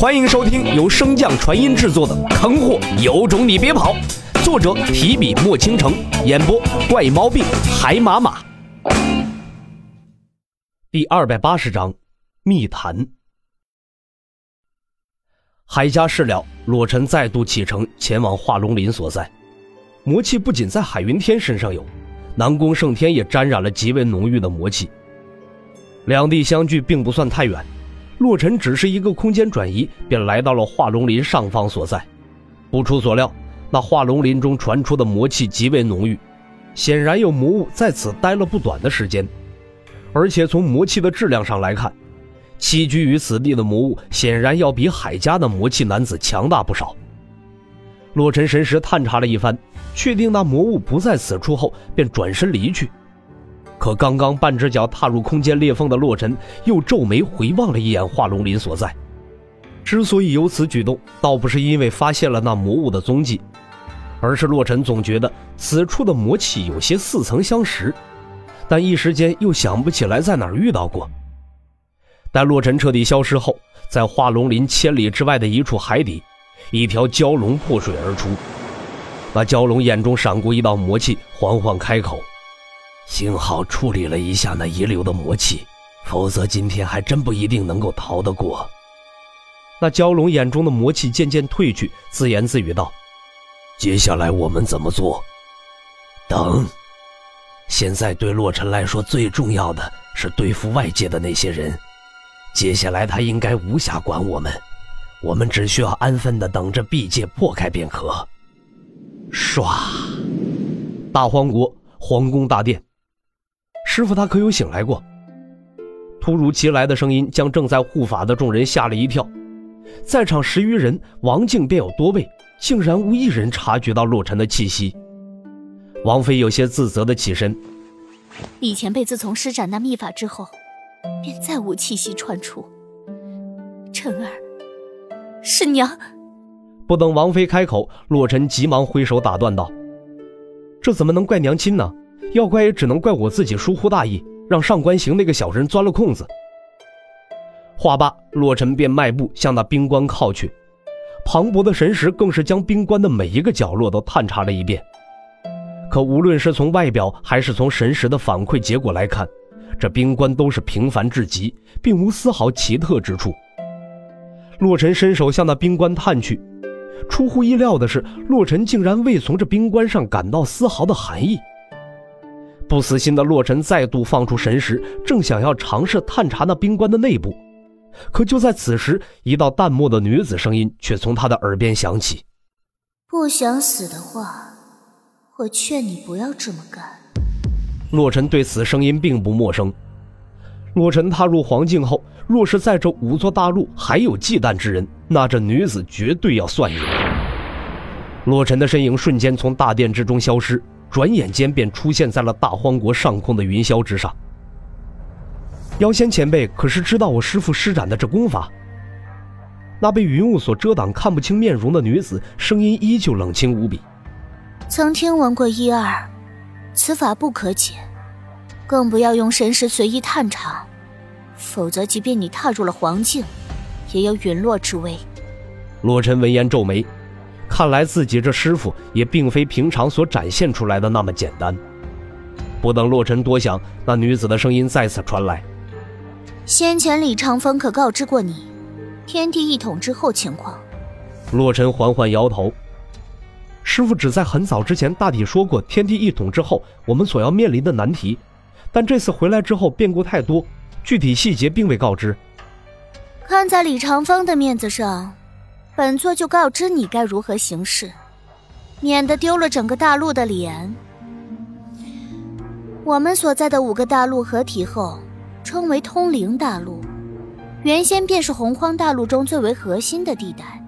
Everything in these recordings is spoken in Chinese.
欢迎收听由升降传音制作的《坑货有种你别跑》，作者提笔墨倾城，演播怪猫病海马马。第二百八十章，密谈。海家事了，洛尘再度启程前往化龙林所在。魔气不仅在海云天身上有，南宫圣天也沾染了极为浓郁的魔气。两地相距并不算太远。洛尘只是一个空间转移，便来到了化龙林上方所在。不出所料，那化龙林中传出的魔气极为浓郁，显然有魔物在此待了不短的时间。而且从魔气的质量上来看，栖居于此地的魔物显然要比海家的魔气男子强大不少。洛尘神识探查了一番，确定那魔物不在此处后，便转身离去。可刚刚半只脚踏入空间裂缝的洛尘，又皱眉回望了一眼化龙林所在。之所以有此举动，倒不是因为发现了那魔物的踪迹，而是洛尘总觉得此处的魔气有些似曾相识，但一时间又想不起来在哪儿遇到过。待洛尘彻底消失后，在化龙林千里之外的一处海底，一条蛟龙破水而出。那蛟龙眼中闪过一道魔气，缓缓开口。幸好处理了一下那遗留的魔气，否则今天还真不一定能够逃得过。那蛟龙眼中的魔气渐渐褪去，自言自语道：“接下来我们怎么做？等。现在对洛尘来说，最重要的是对付外界的那些人。接下来他应该无暇管我们，我们只需要安分的等着地界破开便可。”唰，大荒国皇宫大殿。师傅他可有醒来过？突如其来的声音将正在护法的众人吓了一跳，在场十余人，王静便有多位，竟然无一人察觉到洛尘的气息。王妃有些自责的起身：“李前辈自从施展那秘法之后，便再无气息传出。晨儿，是娘。”不等王妃开口，洛尘急忙挥手打断道：“这怎么能怪娘亲呢？”要怪也只能怪我自己疏忽大意，让上官行那个小人钻了空子。话罢，洛尘便迈步向那冰棺靠去，磅礴的神识更是将冰棺的每一个角落都探查了一遍。可无论是从外表还是从神识的反馈结果来看，这冰棺都是平凡至极，并无丝毫奇特之处。洛尘伸手向那冰棺探去，出乎意料的是，洛尘竟然未从这冰棺上感到丝毫的寒意。不死心的洛尘再度放出神识，正想要尝试探查那冰棺的内部，可就在此时，一道淡漠的女子声音却从他的耳边响起：“不想死的话，我劝你不要这么干。”洛尘对此声音并不陌生。洛尘踏入黄境后，若是在这五座大陆还有忌惮之人，那这女子绝对要算计。洛尘的身影瞬间从大殿之中消失。转眼间便出现在了大荒国上空的云霄之上。妖仙前辈可是知道我师父施展的这功法？那被云雾所遮挡、看不清面容的女子声音依旧冷清无比。曾听闻过一二，此法不可解，更不要用神识随意探查，否则即便你踏入了黄境，也有陨落之危。洛尘闻言皱眉。看来自己这师傅也并非平常所展现出来的那么简单。不等洛尘多想，那女子的声音再次传来：“先前李长风可告知过你，天地一统之后情况？”洛尘缓缓摇头：“师傅只在很早之前大体说过天地一统之后我们所要面临的难题，但这次回来之后变故太多，具体细节并未告知。”看在李长风的面子上。本座就告知你该如何行事，免得丢了整个大陆的脸。我们所在的五个大陆合体后，称为通灵大陆，原先便是洪荒大陆中最为核心的地带，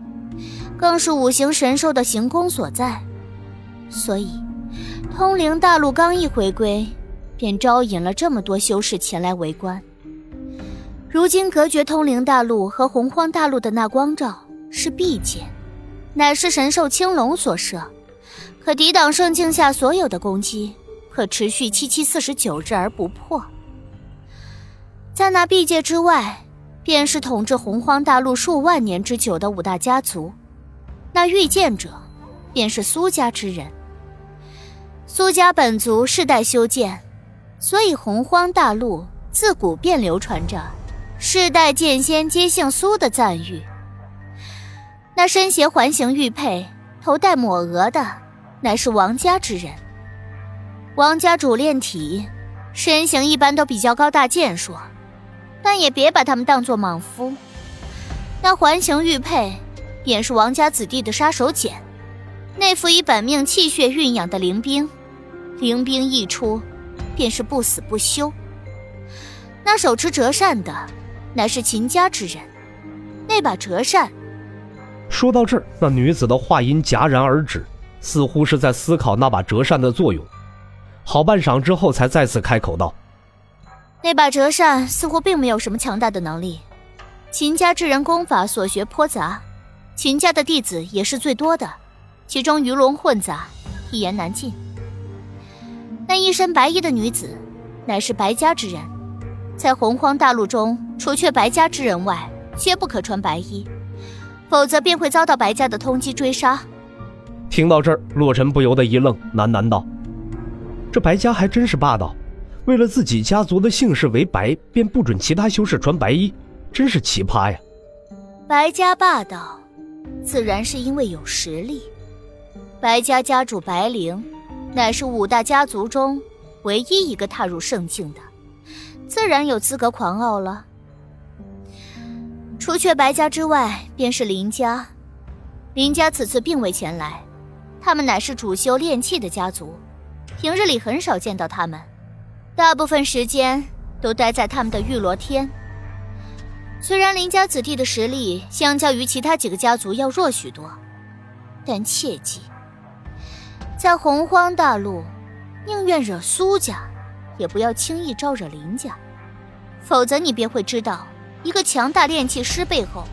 更是五行神兽的行宫所在。所以，通灵大陆刚一回归，便招引了这么多修士前来围观。如今隔绝通灵大陆和洪荒大陆的那光照。是碧剑，乃是神兽青龙所射，可抵挡圣境下所有的攻击，可持续七七四十九日而不破。在那毕界之外，便是统治洪荒大陆数万年之久的五大家族。那御剑者，便是苏家之人。苏家本族世代修剑，所以洪荒大陆自古便流传着“世代剑仙皆姓苏”的赞誉。那身携环形玉佩、头戴抹额的，乃是王家之人。王家主炼体，身形一般都比较高大健硕，但也别把他们当作莽夫。那环形玉佩，便是王家子弟的杀手锏，内附以本命气血蕴养的灵兵，灵兵一出，便是不死不休。那手持折扇的，乃是秦家之人，那把折扇。说到这儿，那女子的话音戛然而止，似乎是在思考那把折扇的作用。好半晌之后，才再次开口道：“那把折扇似乎并没有什么强大的能力。秦家之人功法所学颇杂，秦家的弟子也是最多的，其中鱼龙混杂，一言难尽。那一身白衣的女子，乃是白家之人，在洪荒大陆中，除却白家之人外，皆不可穿白衣。”否则便会遭到白家的通缉追杀。听到这儿，洛尘不由得一愣，喃喃道：“这白家还真是霸道，为了自己家族的姓氏为白，便不准其他修士穿白衣，真是奇葩呀！”白家霸道，自然是因为有实力。白家家主白灵，乃是五大家族中唯一一个踏入圣境的，自然有资格狂傲了。除却白家之外，便是林家。林家此次并未前来，他们乃是主修炼器的家族，平日里很少见到他们，大部分时间都待在他们的玉罗天。虽然林家子弟的实力相较于其他几个家族要弱许多，但切记，在洪荒大陆，宁愿惹苏家，也不要轻易招惹林家，否则你便会知道。一个强大炼器师背后，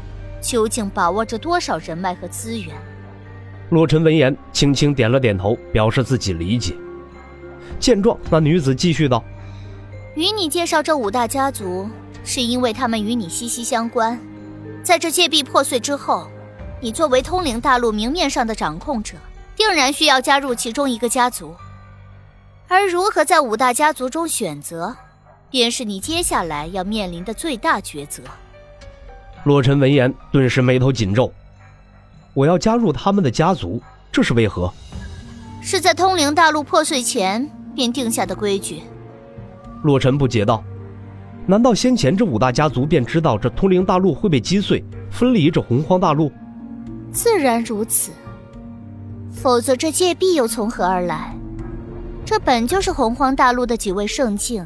究竟把握着多少人脉和资源？洛尘闻言，轻轻点了点头，表示自己理解。见状，那女子继续道：“与你介绍这五大家族，是因为他们与你息息相关。在这界壁破碎之后，你作为通灵大陆明面上的掌控者，定然需要加入其中一个家族。而如何在五大家族中选择？”便是你接下来要面临的最大抉择。洛尘闻言，顿时眉头紧皱。我要加入他们的家族，这是为何？是在通灵大陆破碎前便定下的规矩。洛尘不解道：“难道先前这五大家族便知道这通灵大陆会被击碎，分离这洪荒大陆？”自然如此，否则这界壁又从何而来？这本就是洪荒大陆的几位圣境。